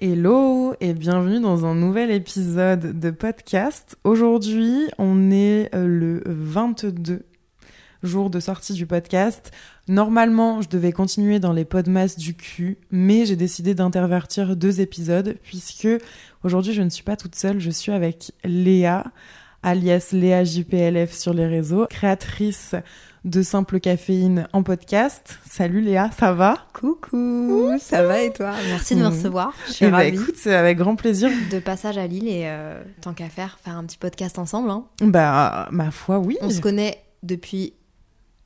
Hello et bienvenue dans un nouvel épisode de podcast. Aujourd'hui, on est euh, le 22 jour de sortie du podcast. Normalement, je devais continuer dans les podmas du cul, mais j'ai décidé d'intervertir deux épisodes puisque aujourd'hui, je ne suis pas toute seule, je suis avec Léa, alias Léa JPLF sur les réseaux, créatrice de Simple Caféine en podcast. Salut Léa, ça va? Coucou, ça va et toi? Merci de me Mhm. recevoir. Je suis Eh ben, écoute, c'est avec grand plaisir. De passage à Lille et euh, tant qu'à faire, faire un petit podcast ensemble. hein. Bah, ma foi, oui. On se connaît depuis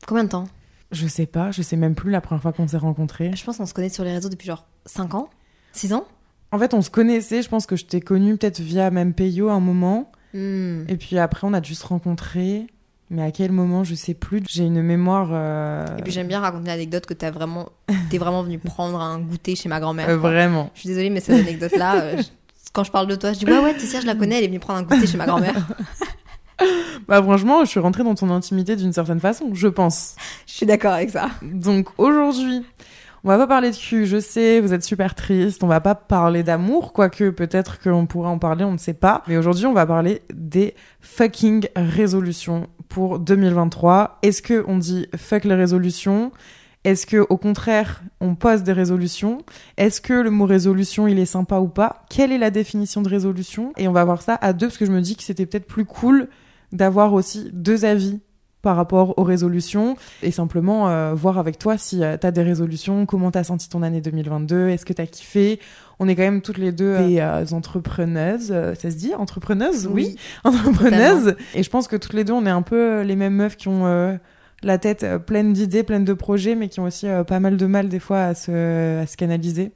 combien de temps? Je sais pas, je sais même plus la première fois qu'on s'est rencontrés. Je pense qu'on se connaît sur les réseaux depuis genre 5 ans? 6 ans? En fait, on se connaissait, je pense que je t'ai connu peut-être via même Payo à un moment. Hmm. Et puis après, on a dû se rencontrer. Mais à quel moment, je sais plus. J'ai une mémoire. euh, Et puis j'aime bien raconter l'anecdote que t'as vraiment, t'es vraiment venu prendre un goûter chez ma grand-mère. euh, vraiment. Je suis désolée, mais cette anecdote-là, euh, je- quand je parle de toi, je dis ouais ouais, Tessia, je la connais, elle est venue prendre un goûter chez ma grand-mère. Bah, franchement, je suis rentrée dans ton intimité d'une certaine façon, je pense. je suis d'accord avec ça. Donc aujourd'hui, on va pas parler de cul, je sais, vous êtes super triste, on va pas parler d'amour, quoique peut-être qu'on pourrait en parler, on ne sait pas. Mais aujourd'hui, on va parler des fucking résolutions pour 2023. Est-ce que on dit fuck les résolutions? Est-ce que au contraire, on pose des résolutions? Est-ce que le mot résolution, il est sympa ou pas? Quelle est la définition de résolution? Et on va voir ça à deux parce que je me dis que c'était peut-être plus cool d'avoir aussi deux avis par rapport aux résolutions et simplement euh, voir avec toi si tu t'as des résolutions, comment t'as senti ton année 2022, est-ce que t'as kiffé? On est quand même toutes les deux euh, des euh, entrepreneuses, euh, ça se dit entrepreneuses, oui, entrepreneuses. Et je pense que toutes les deux on est un peu euh, les mêmes meufs qui ont euh, la tête euh, pleine d'idées, pleine de projets, mais qui ont aussi euh, pas mal de mal des fois à se, à se canaliser.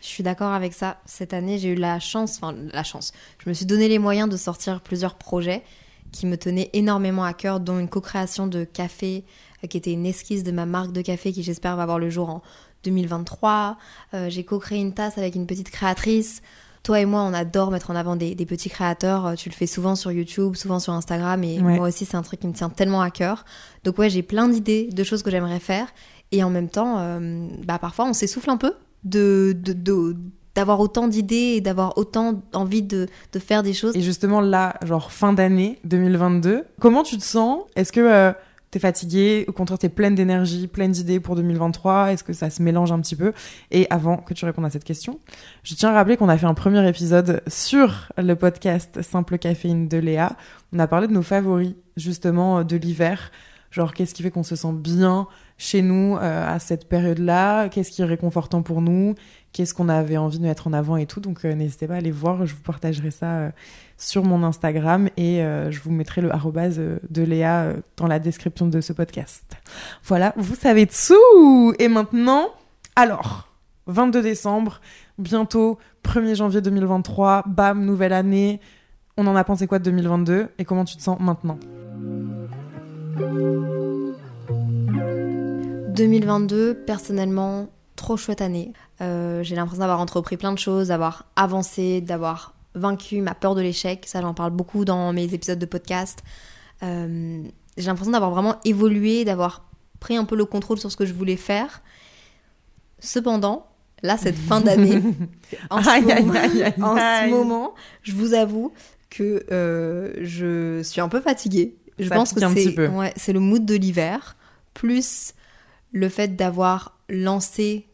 Je suis d'accord avec ça. Cette année, j'ai eu la chance, enfin la chance. Je me suis donné les moyens de sortir plusieurs projets qui me tenaient énormément à cœur, dont une co-création de café euh, qui était une esquisse de ma marque de café qui j'espère va voir le jour en 2023. Euh, j'ai co-créé une tasse avec une petite créatrice. Toi et moi, on adore mettre en avant des, des petits créateurs. Euh, Tu le fais souvent sur YouTube, souvent sur Instagram, et Ouais. moi aussi, c'est un truc qui me tient tellement à cœur. Donc ouais, j'ai plein d'idées, de choses que j'aimerais faire. Et en même temps, euh, bah, parfois, on s'essouffle un peu de, de, de- d'avoir autant d'idées et d'avoir autant envie de, de faire des choses. Et justement là, genre fin d'année 2022, comment tu te sens? Est-ce que euh, t'es fatiguée? Au contraire, t'es pleine d'énergie, pleine d'idées pour 2023 Est-ce que ça se mélange un petit peu? Et avant que tu répondes à cette question, je tiens à rappeler qu'on a fait un premier épisode sur le podcast Simple Caféine de Léa. On a parlé de nos favoris, justement, euh, de l'hiver. Genre, qu'est-ce qui fait qu'on se sent bien? Chez nous euh, à cette période-là Qu'est-ce qui est réconfortant pour nous? Qu'est-ce qu'on avait envie de mettre en avant et tout? Donc, euh, n'hésitez pas à aller voir. Je vous partagerai ça euh, sur mon Instagram et je vous mettrai le arrobase de Léa dans la description de ce podcast. Voilà, vous savez tout Et maintenant, alors, 22 décembre, bientôt 1er janvier 2023, bam, nouvelle année. On en a pensé quoi de 2022 et comment tu te sens maintenant? 2022, personnellement, trop chouette année. Euh, j'ai l'impression d'avoir entrepris plein de choses, d'avoir avancé, d'avoir vaincu ma peur de l'échec. Ça, j'en parle beaucoup dans mes épisodes de podcast. Euh, j'ai l'impression d'avoir vraiment évolué, d'avoir pris un peu le contrôle sur ce que je voulais faire. Cependant, là, cette fin d'année, en, ce moment- en ce je vous avoue que euh, je suis un peu fatiguée. Je Ça pense que ouais, c'est le mood de l'hiver, plus le fait d'avoir lancé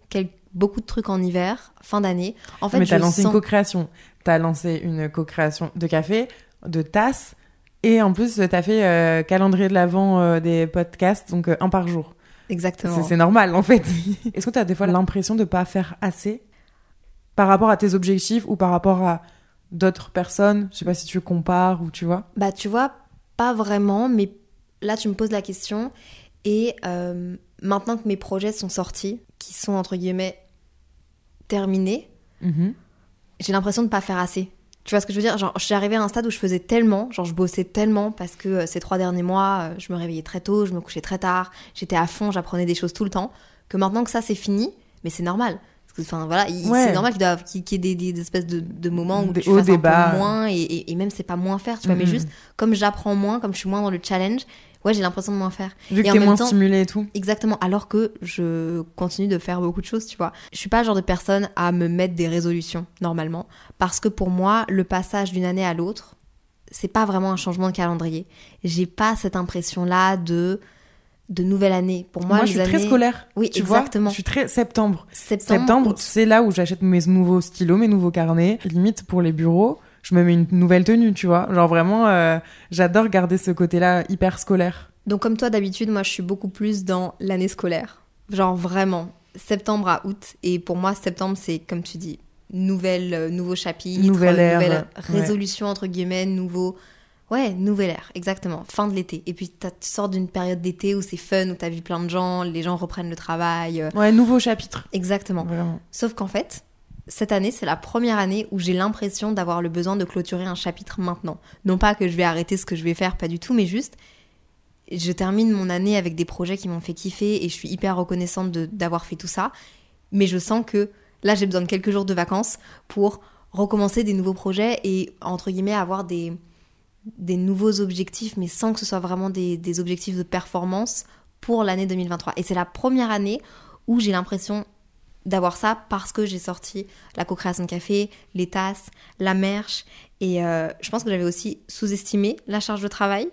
beaucoup de trucs en hiver, fin d'année. En fait, Mais t'as lancé sens... une co-création. T'as lancé une co-création de café, de tasses, et en plus t'as fait euh, calendrier de l'avant euh, des podcasts, donc euh, un par jour. Exactement. C'est c'est normal en fait. Est-ce que t'as des fois l'impression de pas faire assez par rapport à tes objectifs ou par rapport à d'autres personnes? Je sais pas si tu compares ou tu vois. Bah, tu vois, pas vraiment, mais là, tu me poses la question. Et euh, maintenant que mes projets sont sortis, qui sont entre guillemets terminés, Mhm. j'ai l'impression de pas faire assez. Tu vois ce que je veux dire? Genre, je suis arrivée à un stade où je faisais tellement, genre je bossais tellement parce que euh, ces trois derniers mois, euh, je me réveillais très tôt, je me couchais très tard, j'étais à fond, j'apprenais des choses tout le temps, que maintenant que ça c'est fini, mais c'est normal. Parce que, enfin voilà, Ouais. c'est normal qu'il y ait des, des espèces de, de moments où Des tu hauts, fasses un peu moins et, et- et même c'est pas moins faire, tu vois, mais Mhm. juste comme j'apprends moins, comme je suis moins dans le challenge, ouais j'ai l'impression de moins faire. Vu que t'es moins temps- stimulé et tout. Exactement, alors que je continue de faire beaucoup de choses, tu vois. Je suis pas le genre de personne à me mettre des résolutions, normalement, parce que pour moi, le passage d'une année à l'autre, c'est pas vraiment un changement de calendrier. J'ai pas cette impression-là de, de nouvelle année. Pour moi, Moi, je suis très scolaire. Oui, tu exactement. vois. Je suis très septembre. Septembre, Septembre, c'est là où j'achète mes nouveaux stylos, mes nouveaux carnets. Limite pour les bureaux, je me mets une nouvelle tenue, tu vois. Genre vraiment, euh, j'adore garder ce côté-là hyper scolaire. Donc comme toi d'habitude, moi je suis beaucoup plus dans l'année scolaire. Genre vraiment, septembre à août. Et pour moi, septembre, c'est comme tu dis, nouvelle, euh, nouveau chapitre, Nouvelle ère, nouvelle ouais. résolution entre guillemets, nouveau... Ouais, nouvelle ère, exactement. Fin de l'été. Et puis tu sors d'une période d'été où c'est fun, où t'as vu plein de gens, les gens reprennent le travail. euh, Ouais, nouveau chapitre. Exactement. Vraiment. Sauf qu'en fait, cette année, c'est la première année où j'ai l'impression d'avoir le besoin de clôturer un chapitre maintenant. Non pas que je vais arrêter ce que je vais faire, pas du tout, mais juste, je termine mon année avec des projets qui m'ont fait kiffer et je suis hyper reconnaissante d'avoir fait tout ça. Mais je sens que là, j'ai besoin de quelques jours de vacances pour recommencer des nouveaux projets et, entre guillemets, avoir des, nouveaux objectifs, mais sans que ce soit vraiment des objectifs de performance pour l'année 2023. Et c'est la première année où j'ai l'impression d'avoir ça parce que j'ai sorti la co-création de café, les tasses, la merch. Et euh, je pense que j'avais aussi sous-estimé la charge de travail.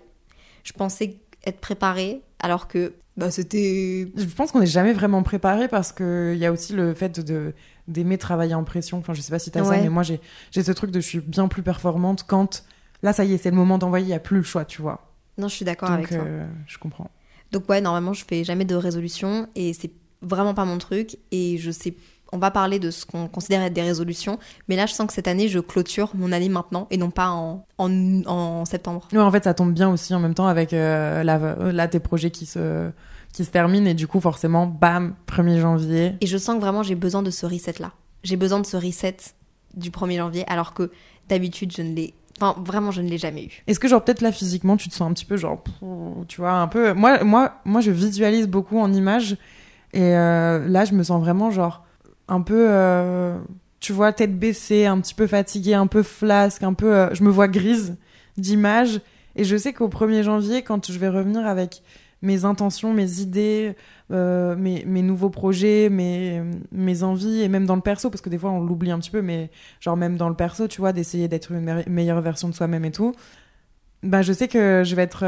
Je pensais être préparée alors que bah, c'était... Je pense qu'on n'est jamais vraiment préparé parce que il y a aussi le fait de d'aimer travailler en pression. Enfin, je sais pas si t'as ça, Ouais. mais moi j'ai ce truc de je suis bien plus performante quand là ça y est, c'est le moment d'envoyer, il y a plus le choix, tu vois. Non, je suis d'accord avec Donc toi. euh, je comprends. Donc ouais, normalement, je fais jamais de résolution et c'est vraiment pas mon truc. Et je sais, on va parler de ce qu'on considère être des résolutions, mais là, je sens que cette année, je clôture mon année maintenant et non pas en, en, en septembre. Ouais, en fait, ça tombe bien aussi en même temps avec euh, là, euh, là tes projets qui se qui se terminent et du coup forcément, bam, 1er janvier. Et je sens que vraiment, j'ai besoin de ce reset-là. J'ai besoin de ce reset du 1er janvier, alors que d'habitude, je ne l'ai... Enfin, vraiment, je ne l'ai jamais eu. Est-ce que genre peut-être là physiquement tu te sens un petit peu genre tu vois un peu moi moi moi je visualise beaucoup en images et euh, là je me sens vraiment genre un peu euh, tu vois tête baissée un petit peu fatiguée un peu flasque un peu euh, je me vois grise d'images et je sais qu'au 1er janvier quand je vais revenir avec mes intentions mes idées mes, mes nouveaux projets mes mes envies et même dans le perso parce que des fois on l'oublie un petit peu mais genre même dans le perso tu vois d'essayer d'être une me- meilleure version de soi-même et tout bah je sais que je vais être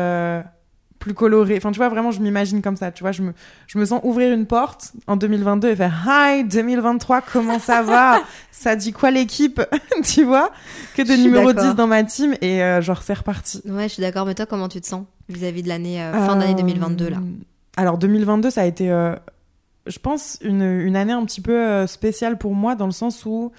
plus colorée. Enfin, tu vois, vraiment, je m'imagine comme ça. Tu vois, je me, je me sens ouvrir une porte en 2022 et faire Hi 2023, comment ça va? Ça dit quoi l'équipe? Tu vois? Que de numéro d'accord. 10 dans ma team et euh, genre, c'est reparti. Ouais, je suis d'accord, mais toi, comment tu te sens vis-à-vis de l'année, euh, fin d'année Euh, 2022, là? Alors 2022, ça a été, euh, je pense, une, une année un petit peu euh, spéciale pour moi dans le sens où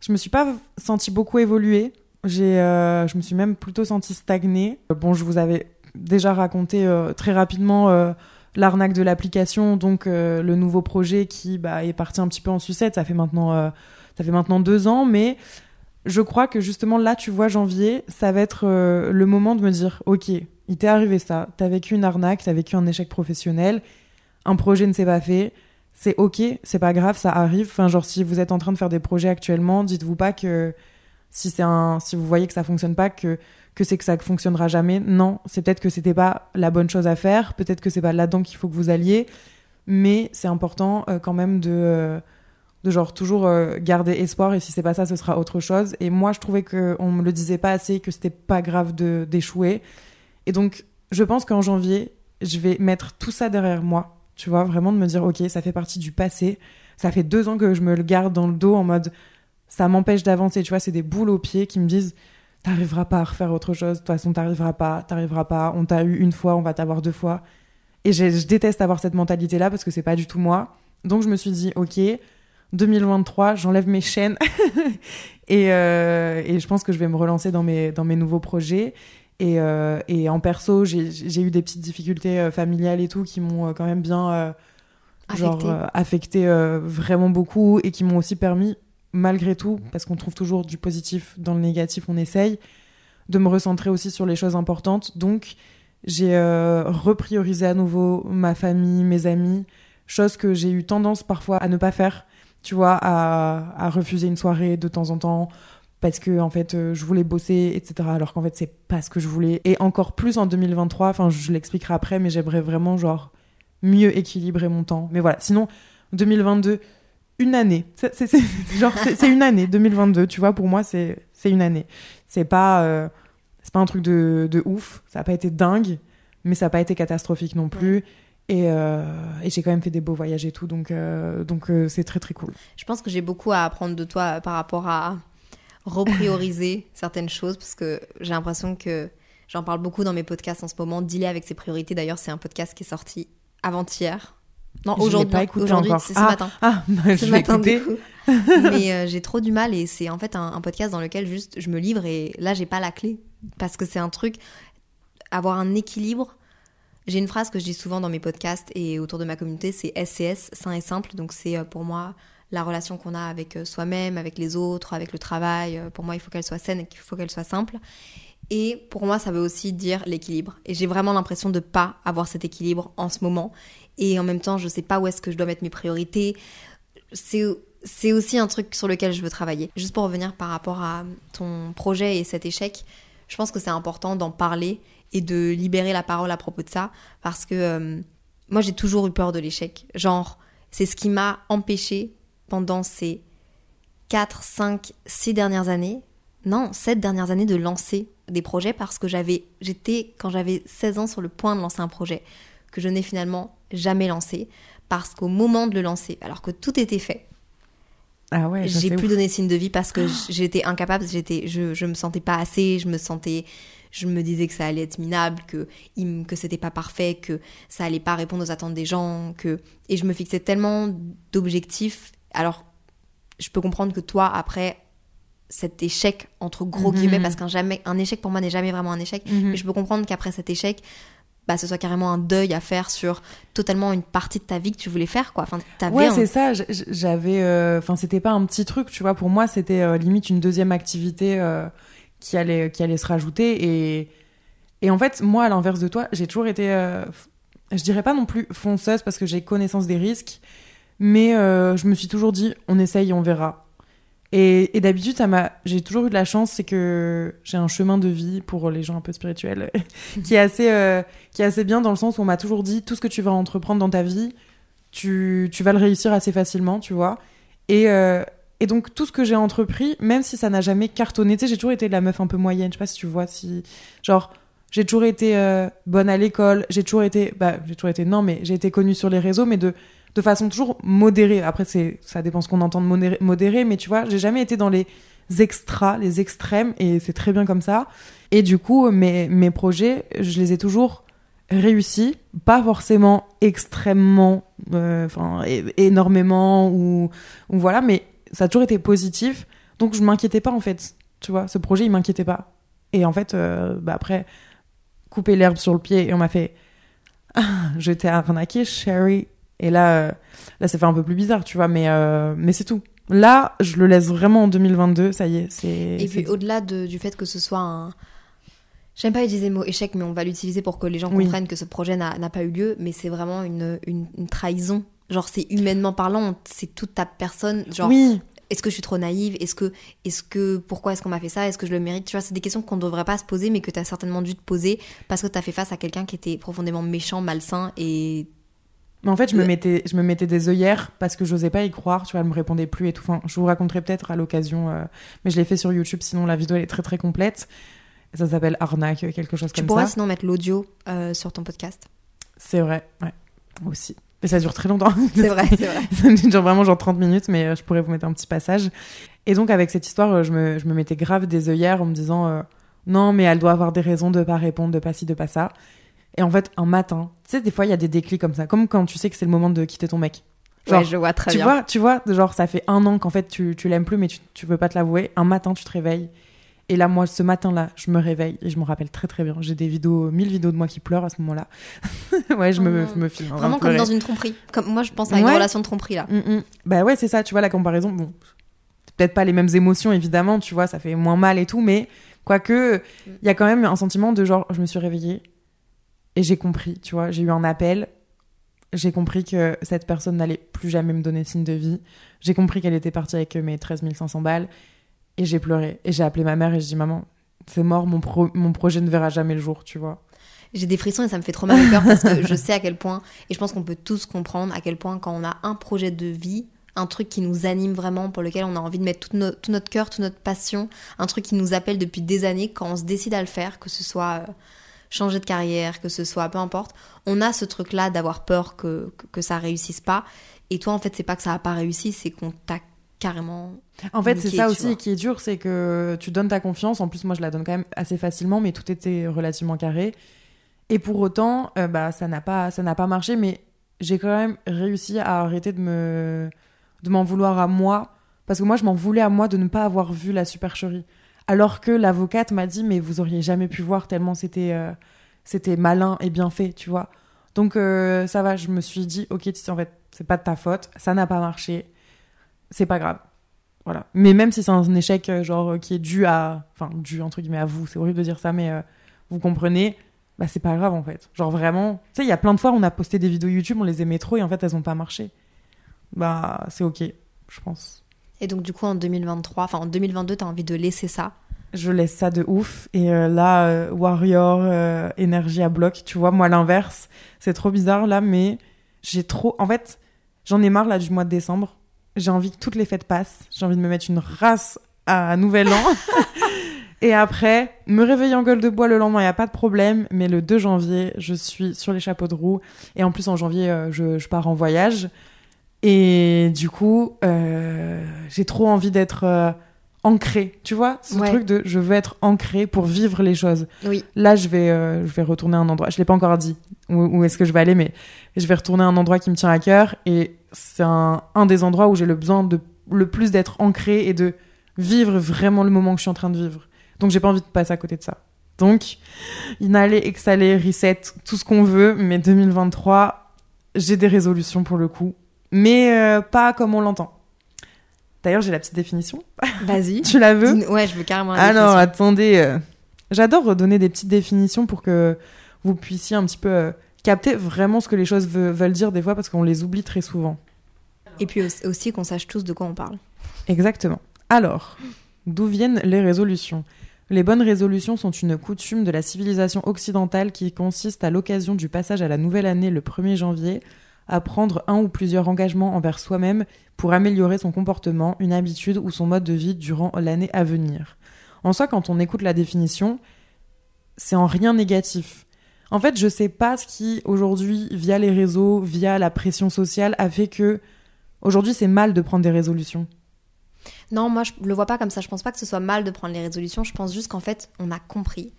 je me suis pas sentie beaucoup évoluer. J'ai, euh, je me suis même plutôt sentie stagnée. Bon, je vous avais déjà raconté euh, très rapidement euh, l'arnaque de l'application, donc euh, le nouveau projet qui bah, est parti un petit peu en sucette. Ça fait maintenant, ça fait maintenant deux ans, mais je crois que justement là, tu vois, janvier, ça va être le moment de me dire, ok, il t'est arrivé ça, t'as vécu une arnaque, t'as vécu un échec professionnel, un projet ne s'est pas fait, c'est ok, c'est pas grave, ça arrive. Enfin, genre si vous êtes en train de faire des projets actuellement, dites-vous pas que si c'est un, si vous voyez que ça fonctionne pas, que que c'est que ça fonctionnera jamais. Non, c'est peut-être que c'était pas la bonne chose à faire, peut-être que c'est pas là-dedans qu'il faut que vous alliez, mais c'est important euh, quand même de euh, de genre toujours euh, garder espoir et si c'est pas ça ce sera autre chose. Et moi je trouvais que on me le disait pas assez que c'était pas grave de d'échouer. Et donc je pense qu'en janvier je vais mettre tout ça derrière moi tu vois vraiment de me dire ok ça fait partie du passé. Ça fait deux ans que je me le garde dans le dos en mode ça m'empêche d'avancer tu vois c'est des boules aux pieds qui me disent t'arriveras pas à refaire autre chose. De toute façon t'arriveras pas. T'arriveras pas. On t'a eu une fois on va t'avoir deux fois. Et je, déteste avoir cette mentalité là parce que c'est pas du tout moi. Donc je me suis dit ok 2023, j'enlève mes chaînes. Et, euh, et je pense que je vais me relancer dans mes, dans mes nouveaux projets. Et, euh, et en perso, j'ai eu des petites difficultés euh, familiales et tout qui m'ont quand même bien euh, genre Affecté. affecté vraiment beaucoup et qui m'ont aussi permis, malgré tout, parce qu'on trouve toujours du positif dans le négatif, on essaye, de me recentrer aussi sur les choses importantes. Donc, j'ai euh, repriorisé à nouveau ma famille, mes amis, chose que j'ai eu tendance parfois à ne pas faire, tu vois, à, refuser une soirée de temps en temps parce que en fait euh, je voulais bosser etc alors qu'en fait c'est pas ce que je voulais et encore plus en 2023 enfin je l'expliquerai après mais j'aimerais vraiment genre mieux équilibrer mon temps mais voilà sinon 2022 une année c'est une année 2022 tu vois pour moi c'est c'est une année c'est pas euh, c'est pas un truc de, de ouf ça a pas été dingue mais ça a pas été catastrophique non plus et, euh, et j'ai quand même fait des beaux voyages et tout donc euh, donc c'est très très cool Je pense que j'ai beaucoup à apprendre de toi par rapport à reprioriser certaines choses parce que j'ai l'impression que j'en parle beaucoup dans mes podcasts en ce moment. Dealer avec ses priorités. D'ailleurs, c'est un podcast qui est sorti avant-hier. Non, aujourd'hui. pas non, écouté Aujourd'hui, encore. c'est ce Ah, matin. ah bah, ce je matin du écouter coup. Mais euh, j'ai trop du mal et c'est en fait un, un podcast dans lequel juste je me livre et là j'ai pas la clé parce que c'est un truc avoir un équilibre. J'ai une phrase que je dis souvent dans mes podcasts et autour de ma communauté, c'est SCS, sain et simple. Donc c'est euh, pour moi la relation qu'on a avec euh, soi-même, avec les autres, avec le travail. Pour moi, il faut qu'elle soit saine et qu'il faut qu'elle soit simple. Et pour moi, ça veut aussi dire l'équilibre. Et j'ai vraiment l'impression de pas avoir cet équilibre en ce moment. Et en même temps, je sais pas où est-ce que je dois mettre mes priorités. C'est aussi un truc sur lequel je veux travailler. Juste pour revenir par rapport à ton projet et cet échec, je pense que c'est important d'en parler et de libérer la parole à propos de ça parce que euh, moi j'ai toujours eu peur de l'échec. Genre, c'est ce qui m'a empêché pendant ces 4, 5, 6 dernières années, non, 7 dernières années de lancer des projets parce que j'avais, j'étais, quand j'avais 16 ans, sur le point de lancer un projet que je n'ai finalement jamais lancé parce qu'au moment de le lancer, alors que tout était fait, ah ouais j'ai plus ouf. donné signe de vie parce que j- j'étais incapable, j'étais, je, je me sentais pas assez, je me sentais, je me disais que ça allait être minable, que que c'était pas parfait, que ça allait pas répondre aux attentes des gens, que et je me fixais tellement d'objectifs. Alors, je peux comprendre que toi après cet échec entre gros Mhm. guillemets parce qu'un jamais un échec pour moi n'est jamais vraiment un échec, Mhm. mais je peux comprendre qu'après cet échec bah, ce soit carrément un deuil à faire sur totalement une partie de ta vie que tu voulais faire quoi. Enfin, Ouais, un- c'est ça. J'avais, euh, enfin, c'était pas un petit truc, tu vois. Pour moi, c'était euh, limite une deuxième activité euh, qui allait, qui allait se rajouter. Et, et en fait, moi, à l'inverse de toi, j'ai toujours été, je dirais pas non plus fonceuse parce que j'ai connaissance des risques, mais je me suis toujours dit, on essaye, on verra. Et, d'habitude, m'a, j'ai toujours eu de la chance, c'est que j'ai un chemin de vie pour les gens un peu spirituels qui est assez, euh, qui est assez bien dans le sens où on m'a toujours dit, tout ce que tu vas entreprendre dans ta vie, tu, vas le réussir assez facilement, tu vois. Et, euh, et donc, tout ce que j'ai entrepris, même si ça n'a jamais cartonné, tu sais, j'ai toujours été la meuf un peu moyenne, je sais pas si tu vois, si. Genre, j'ai toujours été euh, bonne à l'école, j'ai toujours été. Bah, j'ai toujours été. Non, mais j'ai été connue sur les réseaux, mais de, de façon toujours modérée. Après, c'est, ça dépend ce qu'on entend de modéré, modéré, mais tu vois, j'ai jamais été dans les extras, les extrêmes, et c'est très bien comme ça. Et du coup, mes, mes projets, je les ai toujours réussi, pas forcément extrêmement, euh, enfin énormément ou, ou voilà, mais ça a toujours été positif. Donc je m'inquiétais pas en fait, tu vois, ce projet il m'inquiétait pas. Et en fait, euh, bah, après, couper l'herbe sur le pied et on m'a fait, ah, je t'ai arnaqué, Sherry. Et là, euh, là, ça fait un peu plus bizarre, tu vois, mais, euh, mais c'est tout. Là, je le laisse vraiment en 2022, ça y est, c'est. Et puis au-delà de- du fait que ce soit un... J'aime pas utiliser le mot échec, mais on va l'utiliser pour que les gens Oui. comprennent que ce projet n'a pas eu lieu, mais c'est vraiment une, une, une trahison. Genre c'est humainement parlant, c'est toute ta personne. Genre Oui, est-ce que je suis trop naïve? Est-ce que, est-ce que, pourquoi est-ce qu'on m'a fait ça? Est-ce que je le mérite? Tu vois, c'est des questions qu'on ne devrait pas se poser, mais que tu as certainement dû te poser parce que tu as fait face à quelqu'un qui était profondément méchant, malsain et Mais en fait, je me mettais, je me mettais des œillères parce que j'osais pas y croire. Tu vois, elle me répondait plus et tout. Enfin, je vous raconterai peut-être à l'occasion, euh, mais je l'ai fait sur YouTube. Sinon, la vidéo elle est très très complète. Ça s'appelle arnaque, quelque chose tu comme pourrais ça. sinon mettre l'audio euh, sur ton podcast. C'est vrai, ouais, aussi. Mais ça dure très longtemps. C'est vrai, c'est vrai. ça dure vraiment genre 30 minutes, mais euh, je pourrais vous mettre un petit passage. Et donc, avec cette histoire, je me, je me mettais grave des œillères en me disant euh, non, mais elle doit avoir des raisons de pas répondre, de pas ci, de pas ça. Et en fait, un matin, tu sais, des fois, il y a des déclics comme ça, comme quand tu sais que c'est le moment de quitter ton mec. Genre, ouais, je vois très tu bien. vois, tu vois, genre ça fait un an qu'en fait tu, tu l'aimes plus, mais tu, tu veux pas te l'avouer. Un matin, tu te réveilles Et là, moi, ce matin-là, je me réveille et je me rappelle très très bien. J'ai des vidéos, mille vidéos de moi qui pleurent à ce moment-là. ouais, je me, Oh. je me filme. de Vraiment comme dans une tromperie. Comme moi, je pense à une Ouais. relation de tromperie là. Mm, mm. Bah ouais, c'est ça, tu vois, la comparaison, bon, peut-être pas les mêmes émotions, évidemment, tu vois, ça fait moins mal et tout, mais quoique, il y a quand même un sentiment de genre, je me suis réveillée et j'ai compris, tu vois, j'ai eu un appel, j'ai compris que cette personne n'allait plus jamais me donner signe de vie, j'ai compris qu'elle était partie avec mes 13 500 balles, et j'ai pleuré, et j'ai appelé ma mère et j'ai dit, maman, c'est mort, mon, pro- mon projet ne verra jamais le jour, tu vois. J'ai des frissons et ça me fait trop mal au cœur parce que je sais à quel point, et je pense qu'on peut tous comprendre à quel point quand on a un projet de vie, un truc qui nous anime vraiment, pour lequel on a envie de mettre tout notre cœur, toute notre passion, un truc qui nous appelle depuis des années, quand on se décide à le faire, que ce soit euh, changer de carrière, que ce soit peu importe, on a ce truc-là d'avoir peur que, que, que ça réussisse pas. Et toi, en fait, c'est pas que ça a pas réussi, c'est qu'on t'a carrément. En fait, c'est ça aussi vois. qui est dur, c'est que tu donnes ta confiance. En plus, moi, je la donne quand même assez facilement, mais tout était relativement carré. Et pour autant, euh, bah, ça n'a pas, ça n'a pas marché. Mais j'ai quand même réussi à arrêter de me, de m'en vouloir à moi, parce que moi, je m'en voulais à moi de ne pas avoir vu la supercherie. Alors que l'avocate m'a dit, mais vous auriez jamais pu voir tellement c'était, euh, malin et bien fait, tu vois. Donc euh, ça va, je me suis dit, ok, tu sais, en fait, c'est pas de ta faute, ça n'a pas marché, c'est pas grave. Voilà. Mais même si c'est un échec euh, genre qui est dû à, enfin dû entre guillemets à vous, c'est horrible de dire ça, mais vous comprenez, bah c'est pas grave en fait. Genre vraiment, tu sais, il y a plein de fois on a posté des vidéos YouTube, on les aimait trop et en fait elles ont pas marché. Bah c'est ok, je pense. Et donc, du coup, en 2023, enfin en 2022, t'as envie de laisser ça? Je laisse ça de ouf et euh, là euh, Warrior euh, énergie à bloc, tu vois, moi l'inverse, c'est trop bizarre là, mais j'ai trop, en fait, j'en ai marre là du mois de décembre. J'ai envie que toutes les fêtes passent. J'ai envie de me mettre une race à Nouvel An. Et après, me réveiller en gueule de bois le lendemain, il n'y a pas de problème. Mais le 2 janvier, je suis sur les chapeaux de roue. Et en plus, en janvier, euh, je, je pars en voyage. Et du coup, euh, j'ai trop envie d'être euh, ancrée. Tu vois, ce Ouais. truc de je veux être ancrée pour vivre les choses. Oui. Là, je vais, euh, je vais retourner à un endroit. Je l'ai pas encore dit où, où est-ce que je vais aller, mais je vais retourner à un endroit qui me tient à cœur. Et c'est un, un des endroits où j'ai le besoin de le plus d'être ancrée et de vivre vraiment le moment que je suis en train de vivre. Donc, j'ai pas envie de passer à côté de ça. Donc, inhaler, exhaler, reset, tout ce qu'on veut. Mais 2023, j'ai des résolutions pour le coup, mais euh, pas comme on l'entend. D'ailleurs, j'ai la petite définition. Vas-y. Tu la veux Ouais, je veux carrément la alors, définition. attendez. euh, J'adore redonner des petites définitions pour que vous puissiez un petit peu euh, capter vraiment ce que les choses ve- veulent dire des fois parce qu'on les oublie très souvent. Et puis aussi- aussi qu'on sache tous de quoi on parle. Exactement. Alors, d'où viennent les résolutions? Les bonnes résolutions sont une coutume de la civilisation occidentale qui consiste à l'occasion du passage à la nouvelle année le 1er janvier à prendre un ou plusieurs engagements envers soi-même pour améliorer son comportement, une habitude ou son mode de vie durant l'année à venir. En soi, quand on écoute la définition, c'est en rien négatif. En fait, je sais pas ce qui, aujourd'hui, via les réseaux, via la pression sociale, a fait que aujourd'hui c'est mal de prendre des résolutions. Non, moi je le vois pas comme ça. Je pense pas que ce soit mal de prendre les résolutions. Je pense juste qu'en fait, on a compris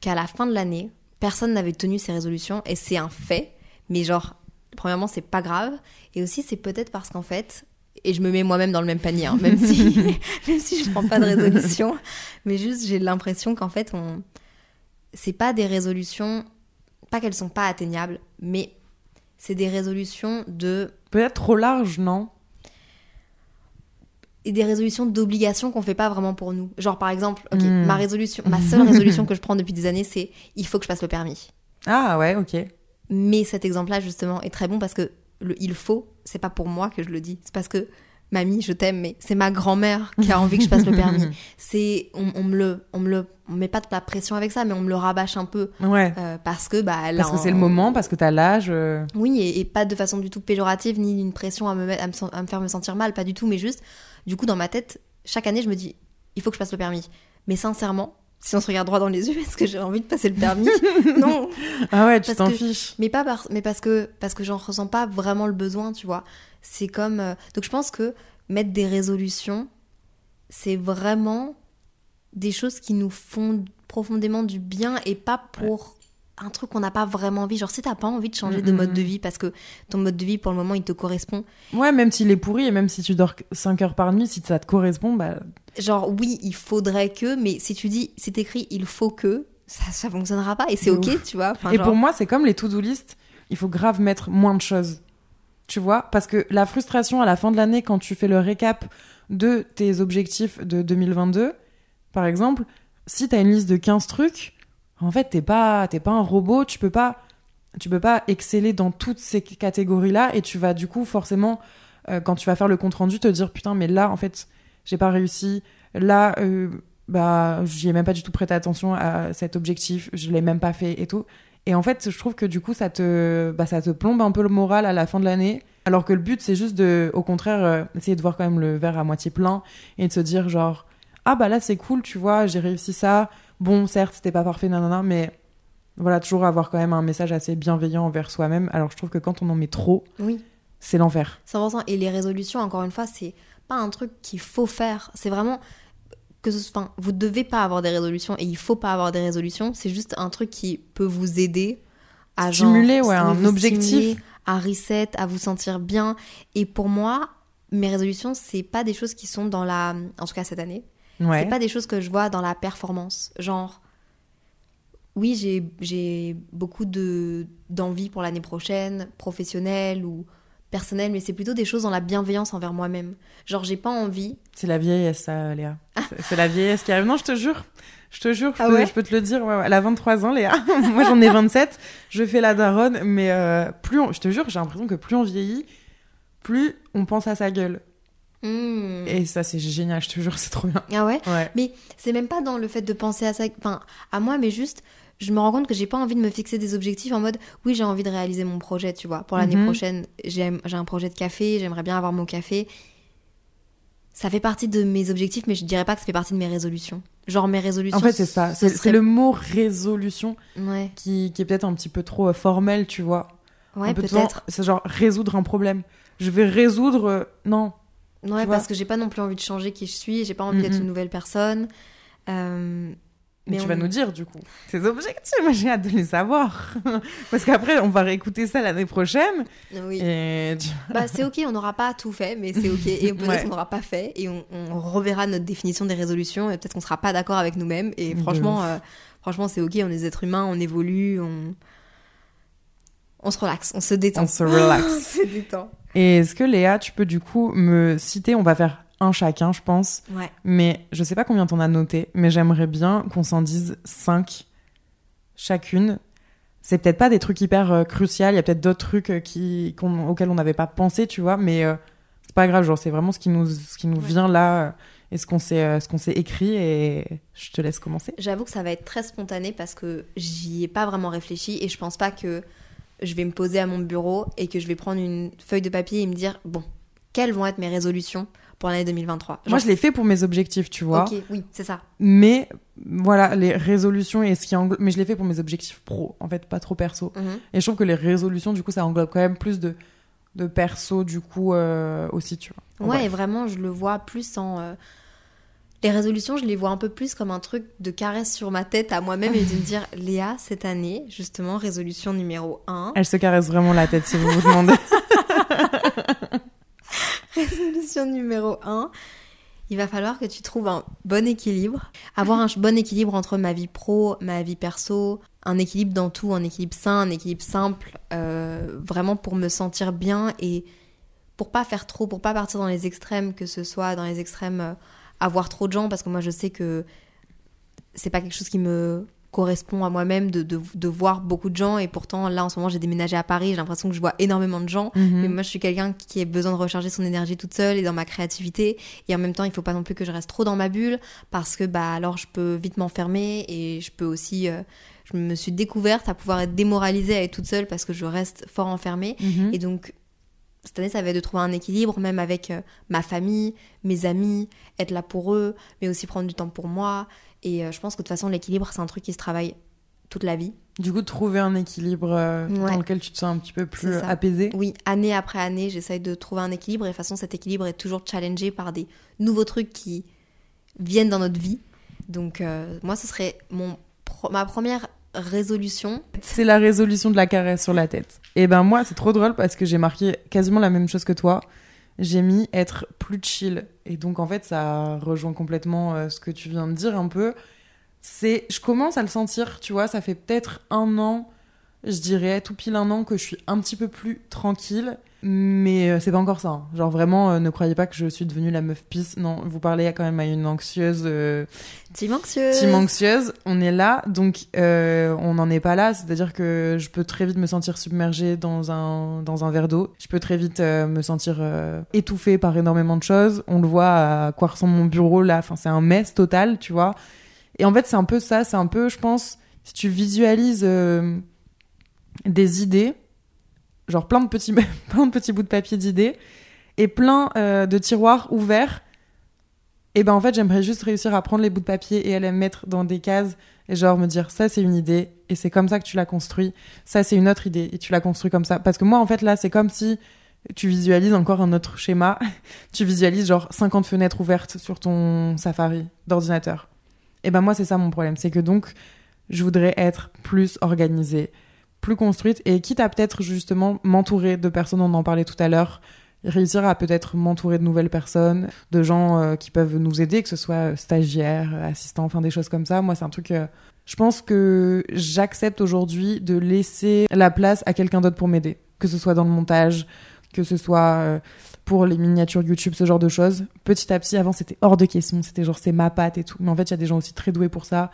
qu'à la fin de l'année, personne n'avait tenu ses résolutions et c'est un fait. Mais genre, premièrement, c'est pas grave. Et aussi, c'est peut-être parce qu'en fait, et je me mets moi-même dans le même panier, hein, même si même si je prends pas de résolution, mais juste j'ai l'impression qu'en fait, on c'est pas des résolutions, pas qu'elles sont pas atteignables, mais c'est des résolutions de Peut-être trop large, non? Et des résolutions d'obligation qu'on fait pas vraiment pour nous. Genre par exemple, ok, Hmm. ma résolution, ma seule résolution que je prends depuis des années, c'est il faut que je passe le permis. Ah ouais, ok. Mais cet exemple-là justement est très bon parce que le il faut, c'est pas pour moi que je le dis, c'est parce que mamie, je t'aime, mais c'est ma grand-mère qui a envie que je passe le permis. C'est on, on me le, on me le, on met pas de la pression avec ça, mais on me le rabâche un peu Ouais. euh, parce que bah elle Parce que c'est le moment, parce que t'as l'âge. euh, Oui, et, et pas de façon du tout péjorative, ni une pression à me, mettre, à, me, à me faire me sentir mal, pas du tout, mais juste, du coup, dans ma tête, chaque année, je me dis, il faut que je passe le permis. Mais sincèrement, si on se regarde droit dans les yeux, est-ce que j'ai envie de passer le permis Non, Ah ouais, tu Parce t'en que- fiches. mais pas par, mais parce que parce que j'en ressens pas vraiment le besoin, tu vois. C'est comme euh, donc je pense que mettre des résolutions, c'est vraiment des choses qui nous font profondément du bien et pas pour un truc qu'on n'a pas vraiment envie. Genre, si t'as pas envie de changer de mode de vie parce que ton mode de vie, pour le moment, il te correspond. Ouais, même s'il est pourri et même si tu dors 5 heures par nuit, si ça te correspond, bah. Genre, oui, il faudrait que, mais si tu dis, c'est écrit, il faut que, ça, ça fonctionnera pas et c'est ok, tu vois. Enfin, et genre- pour moi, c'est comme les to-do list, il faut grave mettre moins de choses. Tu vois Parce que la frustration à la fin de l'année, quand tu fais le récap de tes objectifs de 2022, par exemple, si t'as une liste de 15 trucs, en fait, t'es pas, t'es pas un robot, tu peux pas, tu peux pas exceller dans toutes ces catégories-là et tu vas du coup forcément, euh, quand tu vas faire le compte-rendu, te dire putain, mais là, en fait, j'ai pas réussi. Là, euh, bah, j'y ai même pas du tout prêté attention à cet objectif, je l'ai même pas fait et tout. Et en fait, je trouve que du coup, ça te, bah, ça te plombe un peu le moral à la fin de l'année. Alors que le but, c'est juste de, au contraire, euh, essayer de voir quand même le verre à moitié plein et de se dire genre, ah bah là c'est cool, tu vois, j'ai réussi ça. Bon, certes, c'était pas parfait, nanana, mais voilà, toujours avoir quand même un message assez bienveillant envers soi-même. Alors je trouve que quand on en met trop, Oui. c'est l'enfer. C'est important. Et les résolutions, encore une fois, c'est pas un truc qu'il faut faire. C'est vraiment que ce, enfin, vous devez pas avoir des résolutions et il faut pas avoir des résolutions. C'est juste un truc qui peut vous aider à genre, Stimuler, ouais, un objectif. à reset, à vous sentir bien. Et pour moi, mes résolutions, c'est pas des choses qui sont dans la, en tout cas cette année, Ouais. c'est pas des choses que je vois dans la performance. Genre, oui, j'ai, beaucoup de, d'envie pour l'année prochaine, professionnelle ou personnelle, mais c'est plutôt des choses dans la bienveillance envers moi-même. Genre, j'ai pas envie. C'est la vieillesse, ça, Léa. C'est- C'est la vieillesse qui arrive. Non, je te jure. Je te jure, je, Ah peux, ouais je peux te le dire. ouais, ouais. Elle a 23 ans, Léa. Moi, j'en ai 27. Je fais la daronne. Mais euh, plus on- je te jure, j'ai l'impression que plus on vieillit, plus on pense à sa gueule. Hmm. Et ça, c'est génial, je te jure, c'est trop bien. Ah ouais? Ouais. Mais c'est même pas dans le fait de penser à ça, enfin, à moi, mais juste, je me rends compte que j'ai pas envie de me fixer des objectifs en mode, oui, j'ai envie de réaliser mon projet, tu vois. Pour l'année Mhm. prochaine, j'ai un projet de café, j'aimerais bien avoir mon café. Ça fait partie de mes objectifs, mais je dirais pas que ça fait partie de mes résolutions. Genre mes résolutions. En fait, c'est ça. ce C'est serait- le mot résolution Ouais, qui, qui est peut-être un petit peu trop euh, formel, tu vois. ouais peut-être. C'est genre résoudre un problème. Je vais résoudre. euh, Non. Ouais, parce que j'ai pas non plus envie de changer qui je suis, j'ai pas envie d'être Mhm. une nouvelle personne. Euh, Mais tu on- vas nous dire, du coup, tes objectifs. J'ai hâte de les savoir. Parce qu'après, on va réécouter ça l'année prochaine. oui. Et Bah, c'est ok, on n'aura pas tout fait, mais c'est ok. Et peut-être Ouais. qu'on n'aura pas fait, et on, on reverra notre définition des résolutions, et peut-être qu'on sera pas d'accord avec nous-mêmes. Et franchement, euh, franchement, c'est ok, on est des êtres humains, on évolue, on, on se relaxe, on se détend. on se relaxe. on se détend. Et est-ce que Léa, tu peux du coup me citer, on va faire un chacun, je pense, Ouais. mais je sais pas combien t'en as noté, mais j'aimerais bien qu'on s'en dise cinq chacune. C'est peut-être pas des trucs hyper euh, cruciaux, il y a peut-être d'autres trucs euh, qui, qu'on- auxquels on n'avait pas pensé, tu vois, mais euh, c'est pas grave, genre c'est vraiment ce qui nous, ce qui nous Ouais. vient là euh, et ce qu'on s'est, euh, ce qu'on s'est écrit et je te laisse commencer. J'avoue que ça va être très spontané parce que j'y ai pas vraiment réfléchi, et je pense pas que je vais me poser à mon bureau et que je vais prendre une feuille de papier et me dire, bon, quelles vont être mes résolutions pour l'année 2023 Moi, je l'ai fait pour mes objectifs, tu vois. Ok, oui, c'est ça. Mais voilà, les résolutions et ce qui englobe. Mais je l'ai fait pour mes objectifs pro, en fait, pas trop perso. Mhm. Et je trouve que les résolutions, du coup, ça englobe quand même plus de, de perso, du coup, euh, aussi, tu vois. Ouais, Bref. et vraiment, je le vois plus en. euh, Les résolutions, je les vois un peu plus comme un truc de caresse sur ma tête à moi-même et de me dire, Léa, cette année, justement, résolution numéro 1. Elle se caresse vraiment la tête si vous vous demandez. Résolution numéro 1. Il va falloir que tu trouves un bon équilibre. Avoir un bon équilibre entre ma vie pro, ma vie perso, un équilibre dans tout, un équilibre sain, un équilibre simple, euh, vraiment pour me sentir bien et pour pas faire trop, pour pas partir dans les extrêmes, que ce soit dans les extrêmes euh, avoir trop de gens, parce que moi je sais que c'est pas quelque chose qui me correspond à moi-même de, de, de voir beaucoup de gens et pourtant là en ce moment j'ai déménagé à Paris, j'ai l'impression que je vois énormément de gens Mhm. mais moi, je suis quelqu'un qui a besoin de recharger son énergie toute seule et dans ma créativité. Et en même temps, il faut pas non plus que je reste trop dans ma bulle parce que bah alors je peux vite m'enfermer et je peux aussi. euh, je me suis découverte à pouvoir être démoralisée à être toute seule parce que je reste fort enfermée. Mhm. Et donc, cette année, ça va être de trouver un équilibre, même avec euh, ma famille, mes amis, être là pour eux, mais aussi prendre du temps pour moi. Et euh, je pense que de toute façon, l'équilibre, c'est un truc qui se travaille toute la vie. Du coup, trouver un équilibre euh, Ouais. dans lequel tu te sens un petit peu plus apaisé. Oui, année après année, j'essaye de trouver un équilibre et de toute façon, cet équilibre est toujours challengé par des nouveaux trucs qui viennent dans notre vie. Donc, euh, moi, ce serait mon ma première résolution. C'est la résolution de la caresse sur la tête. Et ben moi, c'est trop drôle parce que j'ai marqué quasiment la même chose que toi. J'ai mis être plus chill. Et donc en fait, ça rejoint complètement euh, ce que tu viens de dire un peu. C'est, je commence à le sentir, tu vois, ça fait peut-être un an, je dirais tout pile un an que je suis un petit peu plus tranquille. Mais euh, c'est pas encore ça. hein. Genre vraiment, euh, ne croyez pas que je suis devenue la meuf pisse. Non, vous parlez quand même à une anxieuse euh, Team anxieuse. team anxieuse, on est là, donc euh, on n'en est pas là. C'est-à-dire que je peux très vite me sentir submergée dans un, dans un verre d'eau. Je peux très vite euh, me sentir étouffée par énormément de choses. On le voit à quoi ressemble mon bureau là. Enfin, c'est un mess total, tu vois. Et en fait, c'est un peu ça. C'est un peu, je pense, si tu visualises des idées, genre plein de petits, plein de petits bouts de papier d'idées et plein euh, de tiroirs ouverts et ben en fait, j'aimerais juste réussir à prendre les bouts de papier et à les mettre dans des cases et genre me dire ça c'est une idée et c'est comme ça que tu l'as construit. Ça c'est une autre idée et tu l'as construit comme ça parce que moi en fait là, c'est comme si tu visualises encore un autre schéma. tu visualises genre 50 fenêtres ouvertes sur ton Safari d'ordinateur. Et ben moi c'est ça mon problème, c'est que donc je voudrais être plus organisée, plus construite et quitte à peut-être justement m'entourer de personnes, on en parlait tout à l'heure, réussir à peut-être m'entourer de nouvelles personnes, de gens euh, qui peuvent nous aider, que ce soit euh, stagiaires, euh, assistants, enfin des choses comme ça. Moi, c'est un truc. je pense que j'accepte aujourd'hui de laisser la place à quelqu'un d'autre pour m'aider, que ce soit dans le montage, que ce soit pour les miniatures YouTube, ce genre de choses. Petit à petit, avant, c'était hors de question, c'était genre c'est ma patte et tout. Mais en fait, il y a des gens aussi très doués pour ça,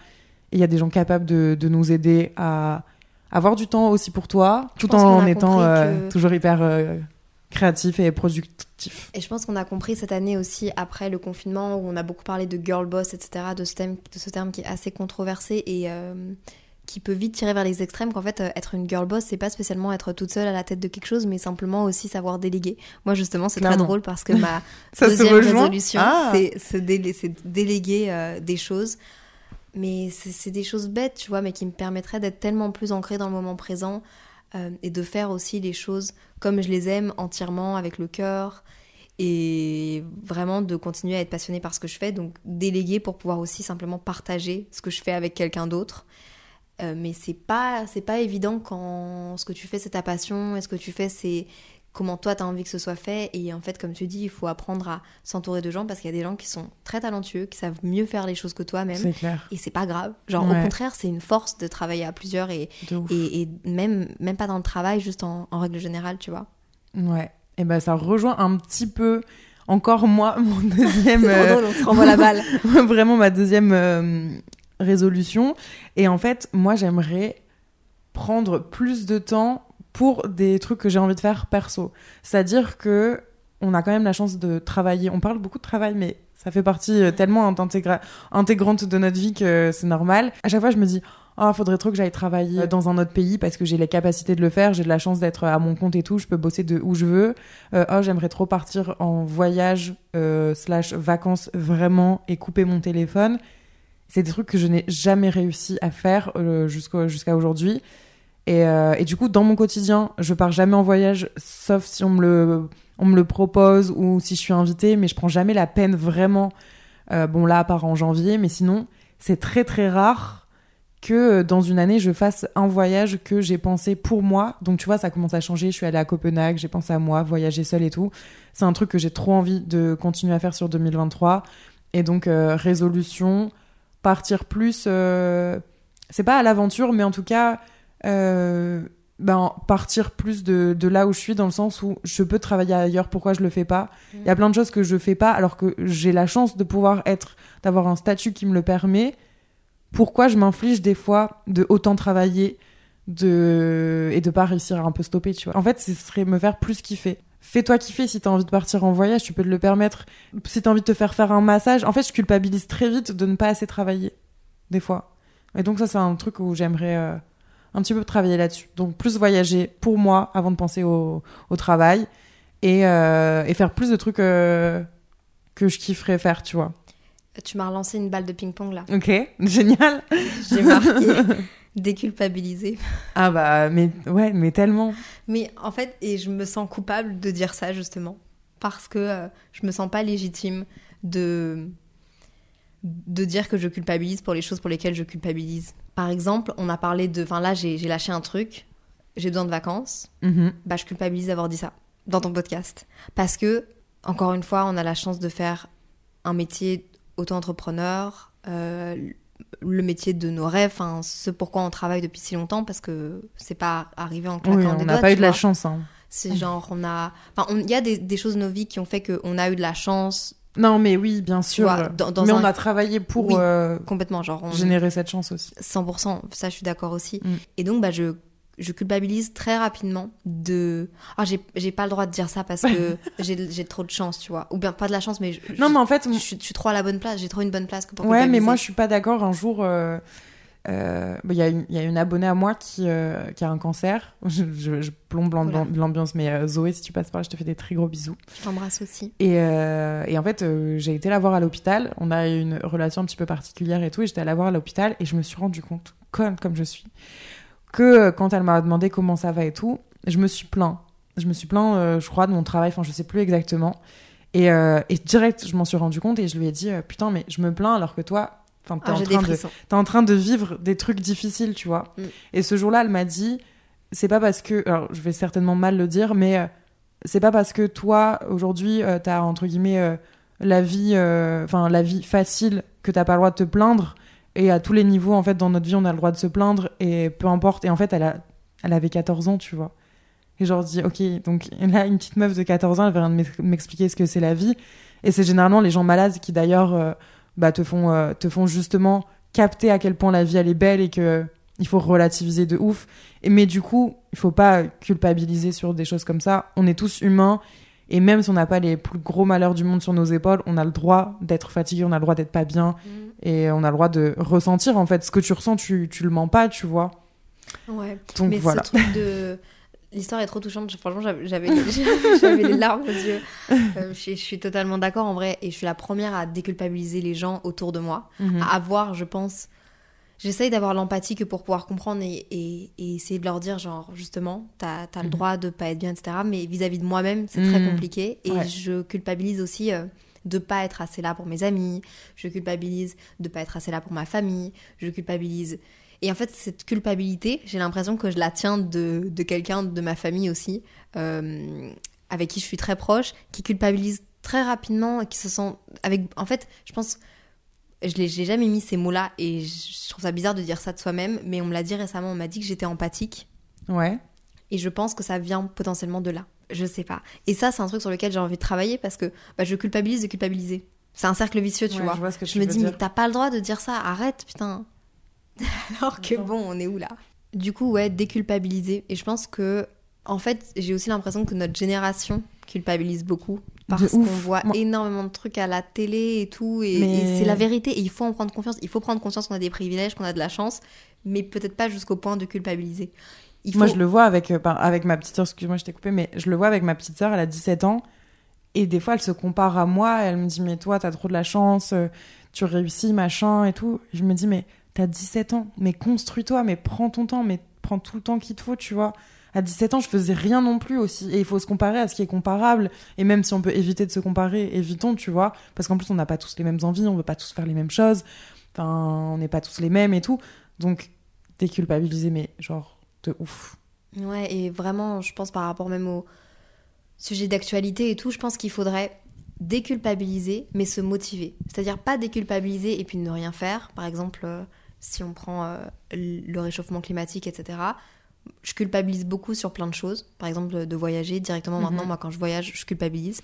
et il y a des gens capables de nous aider à avoir du temps aussi pour toi, tout en étant euh, que- toujours hyper euh, créatif et productif. Et je pense qu'on a compris cette année aussi, après le confinement, où on a beaucoup parlé de girl boss, etc., de ce, thème, de ce terme qui est assez controversé et euh, qui peut vite tirer vers les extrêmes, qu'en fait, être une girl boss, c'est pas spécialement être toute seule à la tête de quelque chose, mais simplement aussi savoir déléguer. Moi, justement, c'est très drôle parce que ma deuxième résolution, Ah. c'est déléguer des choses. Mais c'est des choses bêtes, tu vois, mais qui me permettraient d'être tellement plus ancrée dans le moment présent euh, et de faire aussi les choses comme je les aime entièrement, avec le cœur, et vraiment de continuer à être passionnée par ce que je fais, donc déléguer pour pouvoir aussi simplement partager ce que je fais avec quelqu'un d'autre. Euh, mais c'est pas c'est pas évident quand ce que tu fais c'est ta passion et ce que tu fais c'est comment toi t'as envie que ce soit fait. Et en fait comme tu dis il faut apprendre à s'entourer de gens parce qu'il y a des gens qui sont très talentueux qui savent mieux faire les choses que toi-même. C'est clair. et c'est pas grave. Genre Ouais. au contraire c'est une force de travailler à plusieurs et, et, et même même pas dans le travail juste en, en règle générale tu vois. Ouais. Et ben ça rejoint un petit peu encore moi mon deuxième euh, drôle on se renvoie la balle. Vraiment ma deuxième euh, résolution. Et en fait moi j'aimerais prendre plus de temps pour des trucs que j'ai envie de faire perso. C'est-à-dire que on a quand même la chance de travailler. On parle beaucoup de travail mais ça fait partie euh, tellement intégra- intégrante de notre vie que c'est normal. À chaque fois je me dis ah, faudrait trop que j'aille travailler dans un autre pays parce que j'ai les capacités de le faire, j'ai de la chance d'être à mon compte et tout, je peux bosser de où je veux. Euh, oh, j'aimerais trop partir en voyage euh, slash vacances vraiment et couper mon téléphone. C'est des trucs que je n'ai jamais réussi à faire euh, jusqu'à aujourd'hui. Et, euh, et du coup, dans mon quotidien, je pars jamais en voyage, sauf si on me le, on me le propose ou si je suis invitée, mais je prends jamais la peine vraiment. Euh, bon, là, à part en janvier, mais sinon, c'est très très rare que euh, dans une année, je fasse un voyage que j'ai pensé pour moi. Donc, tu vois, ça commence à changer. Je suis allée à Copenhague, j'ai pensé à moi, voyager seule et tout. C'est un truc que j'ai trop envie de continuer à faire sur 2023. Et donc, résolution, partir plus. C'est pas à l'aventure, mais en tout cas, ben, partir plus de, de là où je suis, dans le sens où je peux travailler ailleurs. Pourquoi je le fais pas? Il y a plein de choses que je fais pas, alors que j'ai la chance de pouvoir être, d'avoir un statut qui me le permet. Pourquoi je m'inflige des fois de autant travailler de... et de pas réussir à un peu stopper, tu vois? En fait, ce serait me faire plus kiffer. Fais-toi kiffer si t'as envie de partir en voyage, tu peux te le permettre. Si t'as envie de te faire faire un massage, en fait, je culpabilise très vite de ne pas assez travailler, des fois. Et donc ça, c'est un truc où j'aimerais euh, un petit peu travailler là-dessus. Donc plus voyager pour moi avant de penser au, au travail et, euh, et faire plus de trucs euh, que je kifferais faire, tu vois. tu m'as relancé une balle de ping-pong là Ok, génial. j'ai marqué déculpabiliser Ah bah, mais ouais, mais tellement. Mais en fait, et je me sens coupable de dire ça justement, parce que euh, je me sens pas légitime de de dire que je culpabilise pour les choses pour lesquelles je culpabilise. Par exemple, on a parlé de. Enfin, là, j'ai lâché un truc, j'ai besoin de vacances. Mhm. Bah, je culpabilise d'avoir dit ça dans ton podcast. Parce que, encore une fois, on a la chance de faire un métier auto-entrepreneur, euh, le métier de nos rêves, enfin, ce pourquoi on travaille depuis si longtemps, parce que c'est pas arrivé en claquant Oui, des on n'a pas eu de la chance. hein. C'est genre, on a. Enfin, il y a des, des choses de nos vies qui ont fait qu'on a eu de la chance, Non, mais oui, bien sûr. vois, dans, dans mais un. on a travaillé pour Oui. euh, Complètement, genre. On... générer cette chance aussi. 100%, ça je suis d'accord aussi. Mm. Et donc, bah, je, je culpabilise très rapidement de. Ah, j'ai j'ai pas le droit de dire ça parce que j'ai trop de chance, tu vois. Ou bien pas de la chance, mais. Je, Non, mais en fait, je, je suis, je suis trop à la bonne place, j'ai trop une bonne place pour Ouais, mais moi je suis pas d'accord. Un jour, euh, euh, bah, il y, a une- il y a une abonnée à moi qui, euh, qui a un cancer. Je, je- je plombe l'ambiance, mais euh, Zoé, si tu passes par là, je te fais des très gros bisous. Je t'embrasse aussi. Et, et en fait, j'ai été la voir à l'hôpital. On a eu une relation un petit peu particulière et tout. Et j'étais allée la voir à l'hôpital et je me suis rendu compte, comme, comme je suis, que quand elle m'a demandé comment ça va et tout, je me suis plaint. Je me suis plaint, je crois, de mon travail. Enfin, je sais plus exactement. Et, et direct, je m'en suis rendu compte et je lui ai dit, putain, mais je me plains alors que toi, enfin, t'es Ah, en train de t'es en train de vivre des trucs difficiles, tu vois. Mm. Et ce jour-là, elle m'a dit, c'est pas parce que, alors je vais certainement mal le dire, mais euh, c'est pas parce que toi aujourd'hui euh, t'as entre guillemets euh, la vie, enfin la vie facile que t'as pas le droit de te plaindre. Et à tous les niveaux, en fait, dans notre vie, on a le droit de se plaindre et peu importe. Et en fait, elle a, elle avait 14 ans, tu vois. Et genre, je dis, ok, donc là, une petite meuf de 14 ans, elle vient de m'ex- m'expliquer ce que c'est la vie. Et c'est généralement les gens malades qui, d'ailleurs, bah, te, font, euh, te font justement capter à quel point la vie, elle est belle et que euh, il faut relativiser de ouf. Et, mais du coup, il faut pas culpabiliser sur des choses comme ça. On est tous humains. Et même si on n'a pas les plus gros malheurs du monde sur nos épaules, on a le droit d'être fatigué, on a le droit d'être pas bien. Et on a le droit de ressentir, en fait. Ce que tu ressens, tu, tu le mens pas, tu vois. Ouais. Donc mais voilà. ce truc de. L'histoire est trop touchante. Franchement, j'avais les, larmes aux yeux. Euh, je, suis- je suis totalement d'accord en vrai. Et je suis la première à déculpabiliser les gens autour de moi. Mhm. À avoir, je pense. J'essaye d'avoir l'empathie que pour pouvoir comprendre et, et- et essayer de leur dire, genre, justement, t'as as le Mhm. droit de pas être bien, etc. Mais vis-à-vis de moi-même, c'est très Mhm. compliqué. Et Ouais. je culpabilise aussi euh, de pas être assez là pour mes amis. Je culpabilise de pas être assez là pour ma famille. Je culpabilise. Et en fait, cette culpabilité, j'ai l'impression que je la tiens de, de quelqu'un de ma famille aussi, euh, avec qui je suis très proche, qui culpabilise très rapidement et qui se sent avec. En fait, je pense, je j'ai jamais mis ces mots-là et je trouve ça bizarre de dire ça de soi-même, mais on me l'a dit récemment. On m'a dit que j'étais empathique Ouais. et je pense que ça vient potentiellement de là. Je sais pas. Et ça, c'est un truc sur lequel j'ai envie de travailler parce que bah, je culpabilise de culpabiliser. C'est un cercle vicieux, tu Ouais, vois. Je vois ce que Je tu me dis, mais dire. t'as pas le droit de dire ça, arrête, putain. Alors que bon, on est où là? Du coup, ouais, déculpabiliser. Et je pense que, en fait, j'ai aussi l'impression que notre génération culpabilise beaucoup. Parce qu'on voit Moi- énormément de trucs à la télé et tout. Et, Mais- et c'est la vérité. Et il faut en prendre confiance. Il faut prendre conscience qu'on a des privilèges, qu'on a de la chance. Mais peut-être pas jusqu'au point de culpabiliser. Il faut... Moi, je le vois avec, euh, avec ma petite sœur, excuse-moi, je t'ai coupé, mais je le vois avec ma petite sœur, elle a 17 ans, et des fois, elle se compare à moi, elle me dit, mais toi, t'as trop de la chance, euh, tu réussis, machin, et tout. Je me dis, mais t'as 17 ans, mais construis-toi, mais prends ton temps, mais prends tout le temps qu'il te faut, tu vois. À 17 ans, je faisais rien non plus aussi, et il faut se comparer à ce qui est comparable, et même si on peut éviter de se comparer, évitons, tu vois, parce qu'en plus, on n'a pas tous les mêmes envies, on veut pas tous faire les mêmes choses, enfin, on n'est pas tous les mêmes et tout. Donc, déculpabiliser, mais genre, de ouf. Ouais, et vraiment, je pense par rapport même au sujet d'actualité et tout, je pense qu'il faudrait déculpabiliser, mais se motiver. C'est-à-dire pas déculpabiliser et puis ne rien faire. Par exemple, euh, si on prend euh, le réchauffement climatique, etc. Je culpabilise beaucoup sur plein de choses. Par exemple, de voyager directement Mhm. maintenant. Moi, quand je voyage, je culpabilise.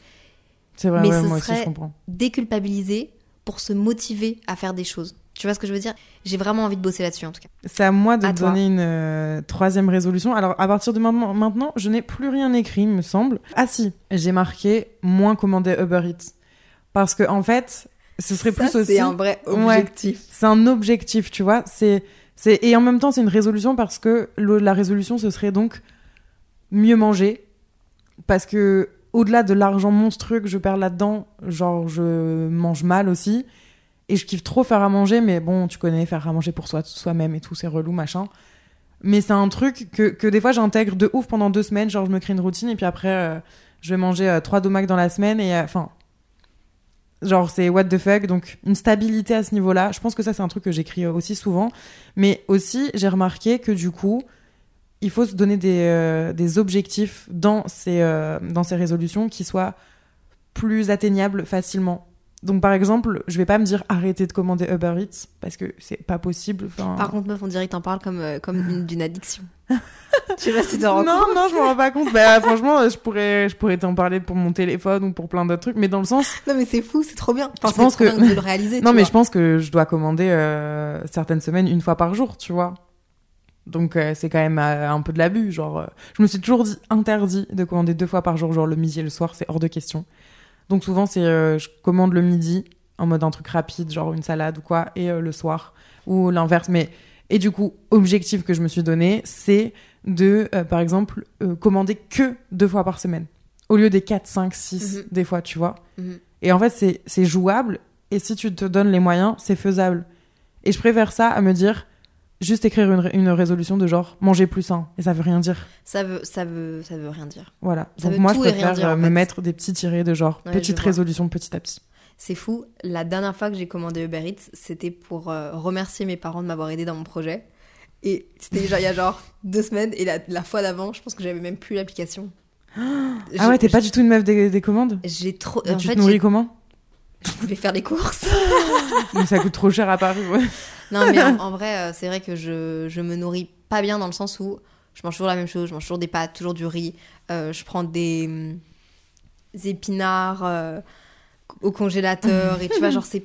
C'est vrai, Mais ouais, ce moi aussi, serait- je comprends. Déculpabiliser pour se motiver à faire des choses. Tu vois ce que je veux dire? J'ai vraiment envie de bosser là-dessus, en tout cas. C'est à moi de À te toi. donner une euh, troisième résolution. Alors, à partir de maintenant, maintenant, je n'ai plus rien écrit, il me semble. Ah si, j'ai marqué moins commander Uber Eats. Parce que, en fait, ce serait plus aussi... C'est un vrai Ouais. objectif. C'est un objectif, tu vois. C'est, c'est... Et en même temps, c'est une résolution parce que le- la résolution, ce serait donc mieux manger. Parce que, au-delà de l'argent monstrueux que je perds là-dedans, genre, je mange mal aussi. Et je kiffe trop faire à manger, mais bon, tu connais, faire à manger pour soi, soi-même et tout, c'est relou, machin. Mais c'est un truc que, que des fois j'intègre de ouf pendant deux semaines. Genre, je me crée une routine et puis après, euh, je vais manger euh, trois domacs dans la semaine et euh, enfin. Genre, c'est what the fuck. Donc, une stabilité à ce niveau-là. Je pense que ça, c'est un truc que j'écris aussi souvent. Mais aussi, j'ai remarqué que du coup, il faut se donner des, euh, objectifs euh, dans ces résolutions qui soient plus atteignables facilement. Donc, par exemple, je vais pas me dire arrêtez de commander Uber Eats parce que c'est pas possible. Enfin... Par contre, meuf, on dirait que t'en parles comme, euh, comme une- d'une addiction. je sais pas si t'en rends non, compte. non, je m'en rends pas compte. Bah, franchement, je pourrais, je pourrais t'en parler pour mon téléphone ou pour plein d'autres trucs, mais dans le sens. Non, mais c'est fou, c'est trop bien. Enfin, Je pense que- bien de le réaliser. Non, mais vois. je pense que je dois commander euh, certaines semaines une fois par jour, tu vois. Donc, euh, c'est quand même euh, un peu de l'abus. Genre, euh, je me suis toujours dit interdit de commander deux fois par jour, genre le midi et le soir, c'est hors de question. Donc, souvent, c'est euh, je commande le midi en mode un truc rapide, genre une salade ou quoi, et euh, le soir, ou l'inverse. Mais et du coup, objectif que je me suis donné, c'est de, euh, par exemple, commander que deux fois par semaine, au lieu des 4, 5, 6 Mhm. des fois, tu vois. Mhm. Et en fait, c'est c'est jouable, et si tu te donnes les moyens, c'est faisable. Et je préfère ça à me dire, juste écrire une, une résolution de genre, manger plus sain, et ça veut rien dire. Ça veut, ça veut, ça veut rien dire. Voilà. Ça Donc veut moi, tout je préfère dire, euh, me fait. mettre des petits tirés de genre, Ouais, petite résolution petit à petit. C'est fou. La dernière fois que j'ai commandé Uber Eats, c'était pour euh, remercier mes parents de m'avoir aidé dans mon projet. Et c'était genre, il y a genre deux semaines. Et la, la fois d'avant, je pense que j'avais même plus l'application. Ah ouais, t'es pas du tout une meuf des, des commandes? J'ai trop. En Tu fait, te nourris comment? Je voulais faire les courses. Mais ça coûte trop cher à Paris, ouais. Non, mais en, en vrai, euh, c'est vrai que je, je me nourris pas bien dans le sens où je mange toujours la même chose, je mange toujours des pâtes, toujours du riz, euh, je prends des, des épinards euh, au congélateur, et tu vois, genre, c'est.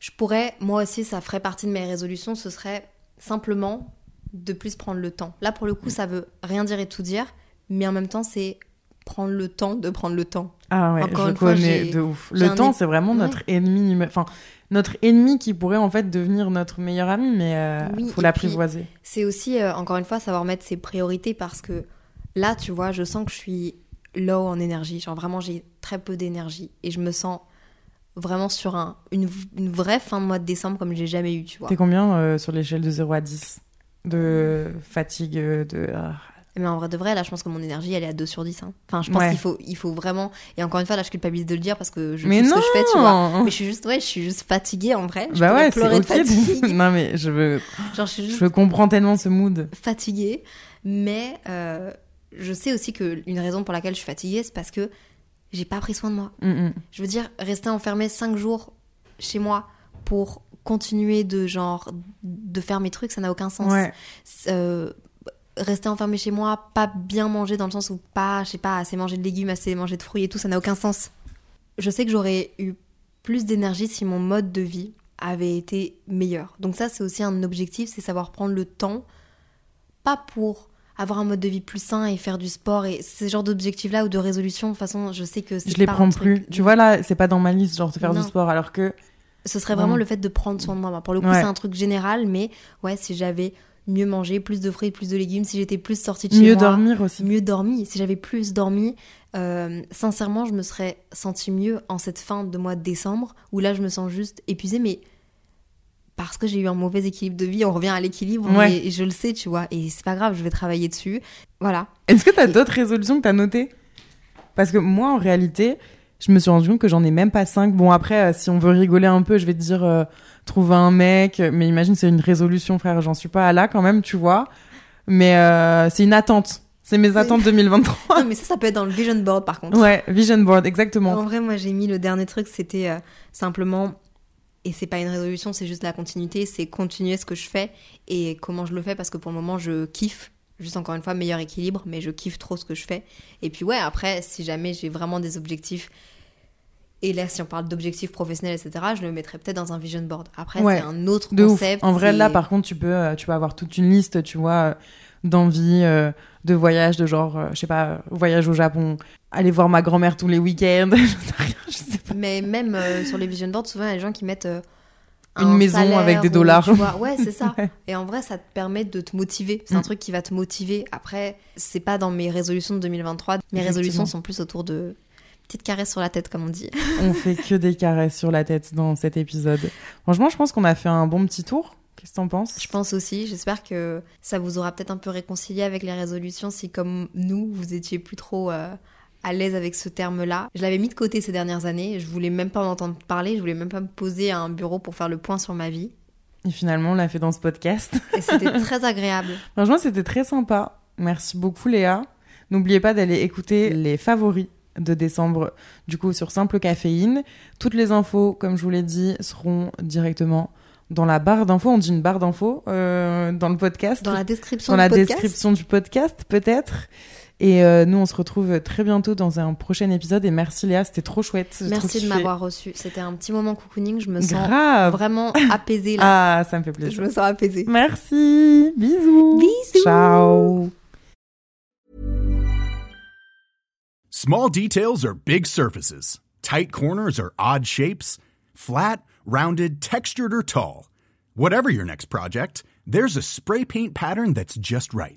Je pourrais, moi aussi, ça ferait partie de mes résolutions, ce serait simplement de plus prendre le temps. Là, pour le coup, ça veut rien dire et tout dire, mais en même temps, c'est prendre le temps de prendre le temps. Ah ouais, Encore je une fois, connais j'ai- de ouf. Le temps, c'est vraiment Ouais. notre ennemi numé- Enfin, notre ennemi qui pourrait en fait devenir notre meilleur ami, mais euh, Oui, faut l'apprivoiser. C'est aussi, euh, encore une fois, savoir mettre ses priorités parce que là, tu vois, je sens que je suis low en énergie. Genre vraiment, j'ai très peu d'énergie et je me sens vraiment sur un, une, une vraie fin de mois de décembre comme j'ai jamais eu, tu vois. T'es combien euh, sur l'échelle de 0 à 10 de fatigue euh, de ah, Mais en vrai de vrai, là, je pense que mon énergie, elle est à 2 sur 10. hein. Enfin, je pense Ouais. qu'il faut, il faut vraiment. Et encore une fois, là, je culpabilise de le dire parce que je Mais kiffe ce que je fais, tu vois. Mais je suis juste, ouais, je suis juste fatiguée en vrai. Je Bah ouais, pleurer de fatigue. non mais je veux, Genre, je suis juste je comprends tellement ce mood. fatiguée, mais euh, je sais aussi que une raison pour laquelle je suis fatiguée, c'est parce que j'ai pas pris soin de moi. Mm, mm. Je veux dire, rester enfermée cinq jours chez moi pour continuer de genre de faire mes trucs, ça n'a aucun sens. Ouais. Euh, rester enfermée chez moi, pas bien manger dans le sens où pas, je sais pas, assez manger de légumes, assez manger de fruits et tout, ça n'a aucun sens. Je sais que j'aurais eu plus d'énergie si mon mode de vie avait été meilleur. Donc ça, c'est aussi un objectif, c'est savoir prendre le temps, pas pour avoir un mode de vie plus sain et faire du sport et ce genre d'objectifs-là ou de résolutions. De toute façon, je sais que c'est Je les pas prends truc- plus. Tu vois là, c'est pas dans ma liste genre de faire Non. du sport alors que Ce serait vraiment le fait de prendre soin de moi. Pour le coup, Ouais. c'est un truc général, mais ouais, si j'avais mieux mangé, plus de fruits, plus de légumes, si j'étais plus sortie de chez mieux moi, dormir aussi. mieux dormi, si j'avais plus dormi, euh, sincèrement, je me serais sentie mieux en cette fin de mois de décembre, où là, je me sens juste épuisée, mais parce que j'ai eu un mauvais équilibre de vie, on revient à l'équilibre, Ouais. et, je le sais, tu vois, et c'est pas grave, je vais travailler dessus. Voilà. Est-ce que t'as d'autres résolutions que t'as notées? Parce que moi, en réalité, je me suis rendu compte que j'en ai même pas cinq. Bon, après, euh, si on veut rigoler un peu, je vais te dire euh, trouver un mec. Mais imagine, c'est une résolution, frère. J'en suis pas là quand même, tu vois. Mais euh, c'est une attente. C'est mes attentes 2023. non, mais ça, ça peut être dans le vision board, par contre. ouais, vision board, exactement. En vrai, moi, j'ai mis le dernier truc, c'était euh, simplement, et c'est pas une résolution, c'est juste la continuité, c'est continuer ce que je fais et comment je le fais parce que pour le moment, je kiffe. Juste encore une fois, meilleur équilibre, mais je kiffe trop ce que je fais. Et puis, ouais, après, si jamais j'ai vraiment des objectifs, et là, si on parle d'objectifs professionnels, etc., je le mettrais peut-être dans un vision board. Après, Ouais, c'est un autre De ouf. concept. En vrai, là, par contre, tu peux, euh, tu peux avoir toute une liste, tu vois, euh, d'envie, euh, de voyage, de genre, euh, je sais pas, euh, voyage au Japon, aller voir ma grand-mère tous les week-ends, je sais rien, je sais pas. Mais même euh, sur les vision boards, souvent, il y a des gens qui mettent Une un maison avec des ou, dollars. tu vois, Ouais, c'est ça. Ouais. Et en vrai, ça te permet de te motiver. C'est un Mm. truc qui va te motiver. Après, c'est pas dans mes résolutions de 2023. Mes résolutions sont plus autour de petites caresses sur la tête, comme on dit. On fait que des caresses sur la tête dans cet épisode. Franchement, je pense qu'on a fait un bon petit tour. Qu'est-ce que t'en penses? Je pense aussi. J'espère que ça vous aura peut-être un peu réconcilié avec les résolutions si, comme nous, vous étiez plus trop euh, à l'aise avec ce terme-là. Je l'avais mis de côté ces dernières années. Je voulais même pas en entendre parler. Je voulais même pas me poser à un bureau pour faire le point sur ma vie. Et finalement, on l'a fait dans ce podcast. Et c'était très agréable. Franchement, c'était très sympa. Merci beaucoup, Léa. N'oubliez pas d'aller écouter les favoris de décembre, du coup, sur Simple Caféine. Toutes les infos, comme je vous l'ai dit, seront directement dans la barre d'infos. On dit une barre d'infos euh, dans le podcast. Dans la description dans du la podcast. description du podcast, peut-être. Et euh, nous, on se retrouve très bientôt dans un prochain épisode. Et merci Léa, c'était trop chouette. Merci de m'avoir reçu. C'était un petit moment cocooning. Je me sens Grave. vraiment apaisée là. Ah, ça me fait Je plaisir. me sens apaisée. Merci. Bisous. Bisous. Ciao. Small details are big surfaces. Tight corners are odd shapes. Flat, rounded, textured, or tall. Whatever your next project, there's a spray paint pattern that's just right.